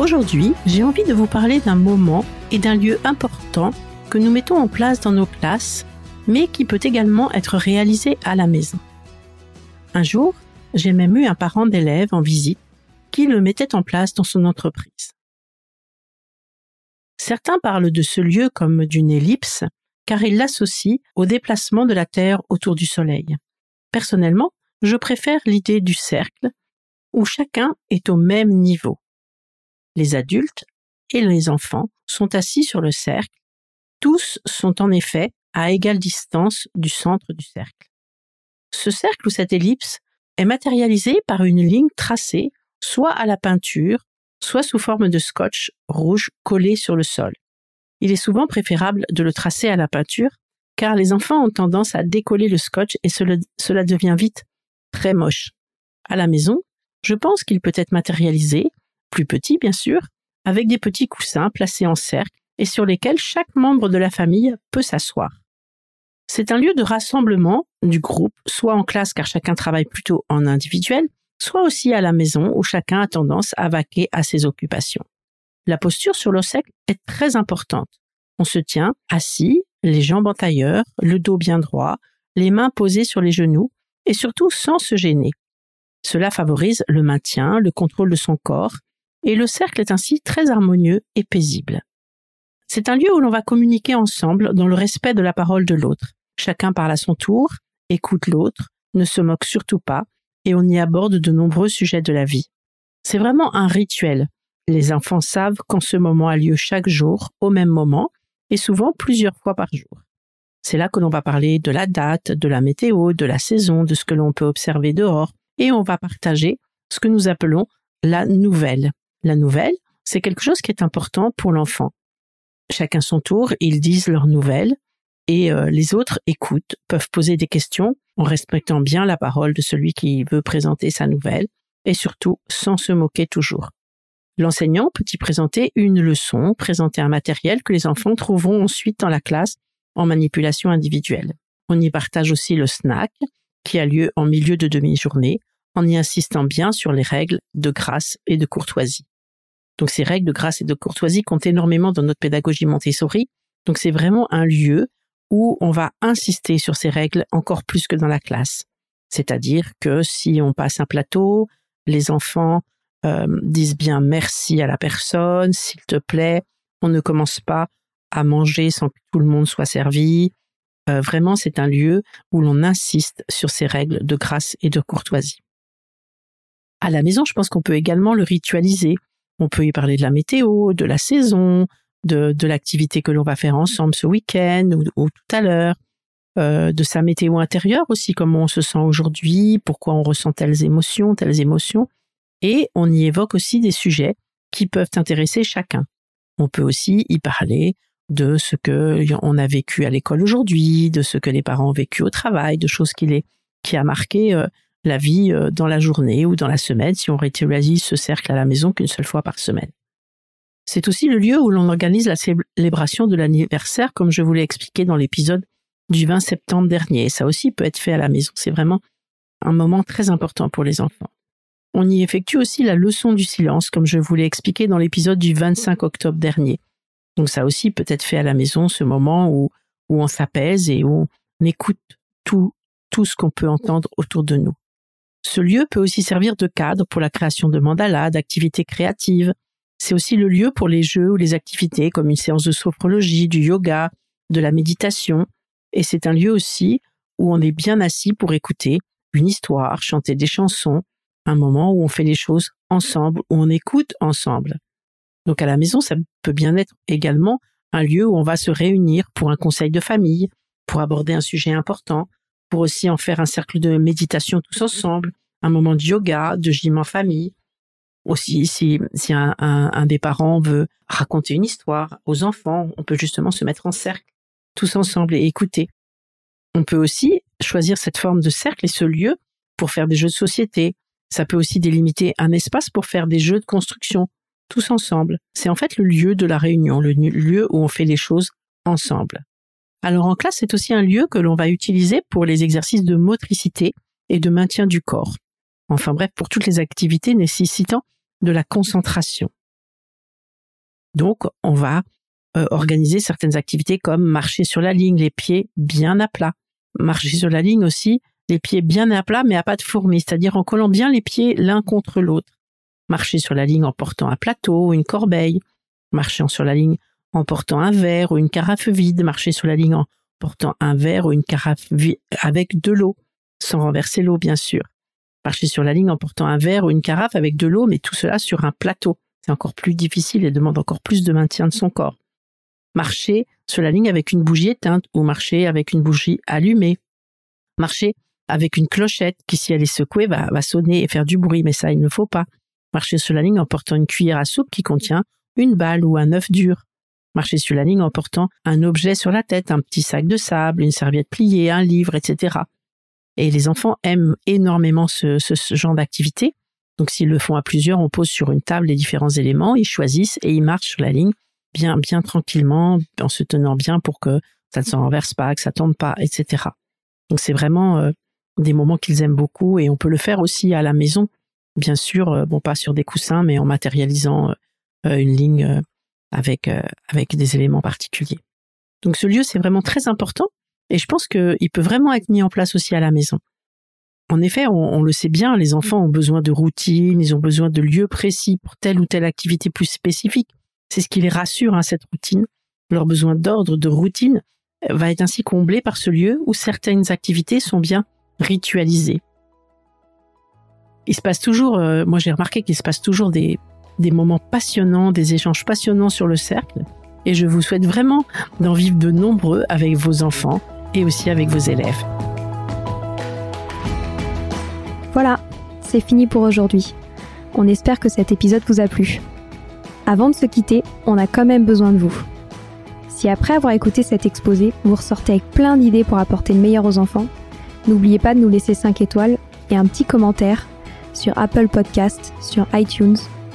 Aujourd'hui, j'ai envie de vous parler d'un moment et d'un lieu important que nous mettons en place dans nos classes, mais qui peut également être réalisé à la maison. Un jour, j'ai même eu un parent d'élève en visite qui le mettait en place dans son entreprise. Certains parlent de ce lieu comme d'une ellipse, car ils l'associent au déplacement de la Terre autour du Soleil. Personnellement, je préfère l'idée du cercle, où chacun est au même niveau. Les adultes et les enfants sont assis sur le cercle. Tous sont en effet à égale distance du centre du cercle. Ce cercle ou cette ellipse est matérialisé par une ligne tracée soit à la peinture, soit sous forme de scotch rouge collé sur le sol. Il est souvent préférable de le tracer à la peinture, car les enfants ont tendance à décoller le scotch et cela, devient vite très moche. À la maison, je pense qu'il peut être matérialisé, plus petit bien sûr, avec des petits coussins placés en cercle et sur lesquels chaque membre de la famille peut s'asseoir. C'est un lieu de rassemblement du groupe, soit en classe car chacun travaille plutôt en individuel, soit aussi à la maison où chacun a tendance à vaquer à ses occupations. La posture sur le cercle est très importante. On se tient assis, les jambes en tailleur, le dos bien droit, les mains posées sur les genoux et surtout sans se gêner. Cela favorise le maintien, le contrôle de son corps et le cercle est ainsi très harmonieux et paisible. C'est un lieu où l'on va communiquer ensemble dans le respect de la parole de l'autre. Chacun parle à son tour, écoute l'autre, ne se moque surtout pas et on y aborde de nombreux sujets de la vie. C'est vraiment un rituel. Les enfants savent qu'en ce moment a lieu chaque jour, au même moment, et souvent plusieurs fois par jour. C'est là que l'on va parler de la date, de la météo, de la saison, de ce que l'on peut observer dehors, et on va partager ce que nous appelons la nouvelle. La nouvelle, c'est quelque chose qui est important pour l'enfant. Chacun son tour, ils disent leurs nouvelles, et euh, les autres écoutent, peuvent poser des questions en respectant bien la parole de celui qui veut présenter sa nouvelle et surtout sans se moquer toujours. L'enseignant peut y présenter une leçon, présenter un matériel que les enfants trouveront ensuite dans la classe en manipulation individuelle. On y partage aussi le snack qui a lieu en milieu de demi-journée en y insistant bien sur les règles de grâce et de courtoisie. Donc ces règles de grâce et de courtoisie comptent énormément dans notre pédagogie Montessori. Donc c'est vraiment un lieu où on va insister sur ces règles encore plus que dans la classe. C'est-à-dire que si on passe un plateau, les enfants euh, disent bien merci à la personne, s'il te plaît, on ne commence pas à manger sans que tout le monde soit servi. Euh, vraiment, c'est un lieu où l'on insiste sur ces règles de grâce et de courtoisie. À la maison, je pense qu'on peut également le ritualiser. On peut y parler de la météo, de la saison, de, de l'activité que l'on va faire ensemble ce week-end ou, tout à l'heure, euh, de sa météo intérieure aussi, comment on se sent aujourd'hui, pourquoi on ressent telles émotions, telles émotions. Et on y évoque aussi des sujets qui peuvent intéresser chacun. On peut aussi y parler de ce que on a vécu à l'école aujourd'hui, de ce que les parents ont vécu au travail, de choses qui, les, qui a marqué euh, la vie euh, dans la journée ou dans la semaine si on ritualise ce cercle à la maison qu'une seule fois par semaine. C'est aussi le lieu où l'on organise la célébration de l'anniversaire, comme je vous l'ai expliqué dans l'épisode du 20 septembre dernier. Ça aussi peut être fait à la maison. C'est vraiment un moment très important pour les enfants. On y effectue aussi la leçon du silence, comme je vous l'ai expliqué dans l'épisode du 25 octobre dernier. Donc ça aussi peut être fait à la maison, ce moment où, où on s'apaise et où on écoute tout, tout ce qu'on peut entendre autour de nous. Ce lieu peut aussi servir de cadre pour la création de mandalas, d'activités créatives, c'est aussi le lieu pour les jeux ou les activités comme une séance de sophrologie, du yoga, de la méditation. Et c'est un lieu aussi où on est bien assis pour écouter une histoire, chanter des chansons, un moment où on fait les choses ensemble, où on écoute ensemble. Donc à la maison, ça peut bien être également un lieu où on va se réunir pour un conseil de famille, pour aborder un sujet important, pour aussi en faire un cercle de méditation tous ensemble, un moment de yoga, de gym en famille, Aussi, si, si un, un, des parents veut raconter une histoire aux enfants, on peut justement se mettre en cercle, tous ensemble et écouter. On peut aussi choisir cette forme de cercle et ce lieu pour faire des jeux de société. Ça peut aussi délimiter un espace pour faire des jeux de construction, tous ensemble. C'est en fait le lieu de la réunion, le lieu où on fait les choses ensemble. Alors en classe, c'est aussi un lieu que l'on va utiliser pour les exercices de motricité et de maintien du corps. Enfin bref, pour toutes les activités nécessitant de la concentration. Donc, on va euh, organiser certaines activités comme marcher sur la ligne, les pieds bien à plat. Marcher sur la ligne aussi, les pieds bien à plat, mais à pas de fourmi, c'est-à-dire en collant bien les pieds l'un contre l'autre. Marcher sur la ligne en portant un plateau ou une corbeille. Marcher sur la ligne en portant un verre ou une carafe vide. Marcher sur la ligne en portant un verre ou une carafe avec de l'eau, sans renverser l'eau bien sûr marcher sur la ligne en portant un verre ou une carafe avec de l'eau, mais tout cela sur un plateau. C'est encore plus difficile et demande encore plus de maintien de son corps. Marcher sur la ligne avec une bougie éteinte ou marcher avec une bougie allumée. Marcher avec une clochette qui, si elle est secouée, va, va sonner et faire du bruit, mais ça, il ne faut pas. Marcher sur la ligne en portant une cuillère à soupe qui contient une balle ou un œuf dur. Marcher sur la ligne en portant un objet sur la tête, un petit sac de sable, une serviette pliée, un livre, etc. Et les enfants aiment énormément ce, genre d'activité. Donc s'ils le font à plusieurs, on pose sur une table les différents éléments, ils choisissent et ils marchent sur la ligne bien, bien tranquillement, en se tenant bien pour que ça ne s'en renverse pas, que ça tombe pas, etc. Donc c'est vraiment euh, des moments qu'ils aiment beaucoup et on peut le faire aussi à la maison, bien sûr, euh, bon pas sur des coussins, mais en matérialisant euh, une ligne avec avec des éléments particuliers. Donc ce lieu c'est vraiment très important et je pense qu'il peut vraiment être mis en place aussi à la maison. En effet, on, le sait bien, les enfants ont besoin de routine, ils ont besoin de lieux précis pour telle ou telle activité plus spécifique. C'est ce qui les rassure, hein, cette routine. Leur besoin d'ordre, de routine, va être ainsi comblé par ce lieu où certaines activités sont bien ritualisées. Il se passe toujours, euh, moi j'ai remarqué qu'il se passe toujours des, des moments passionnants, des échanges passionnants sur le cercle, et je vous souhaite vraiment d'en vivre de nombreux avec vos enfants et aussi avec vos élèves. Voilà, c'est fini pour aujourd'hui. On espère que cet épisode vous a plu. Avant de se quitter, on a quand même besoin de vous. Si après avoir écouté cet exposé, vous ressortez avec plein d'idées pour apporter le meilleur aux enfants, n'oubliez pas de nous laisser 5 étoiles et un petit commentaire sur Apple Podcast, sur iTunes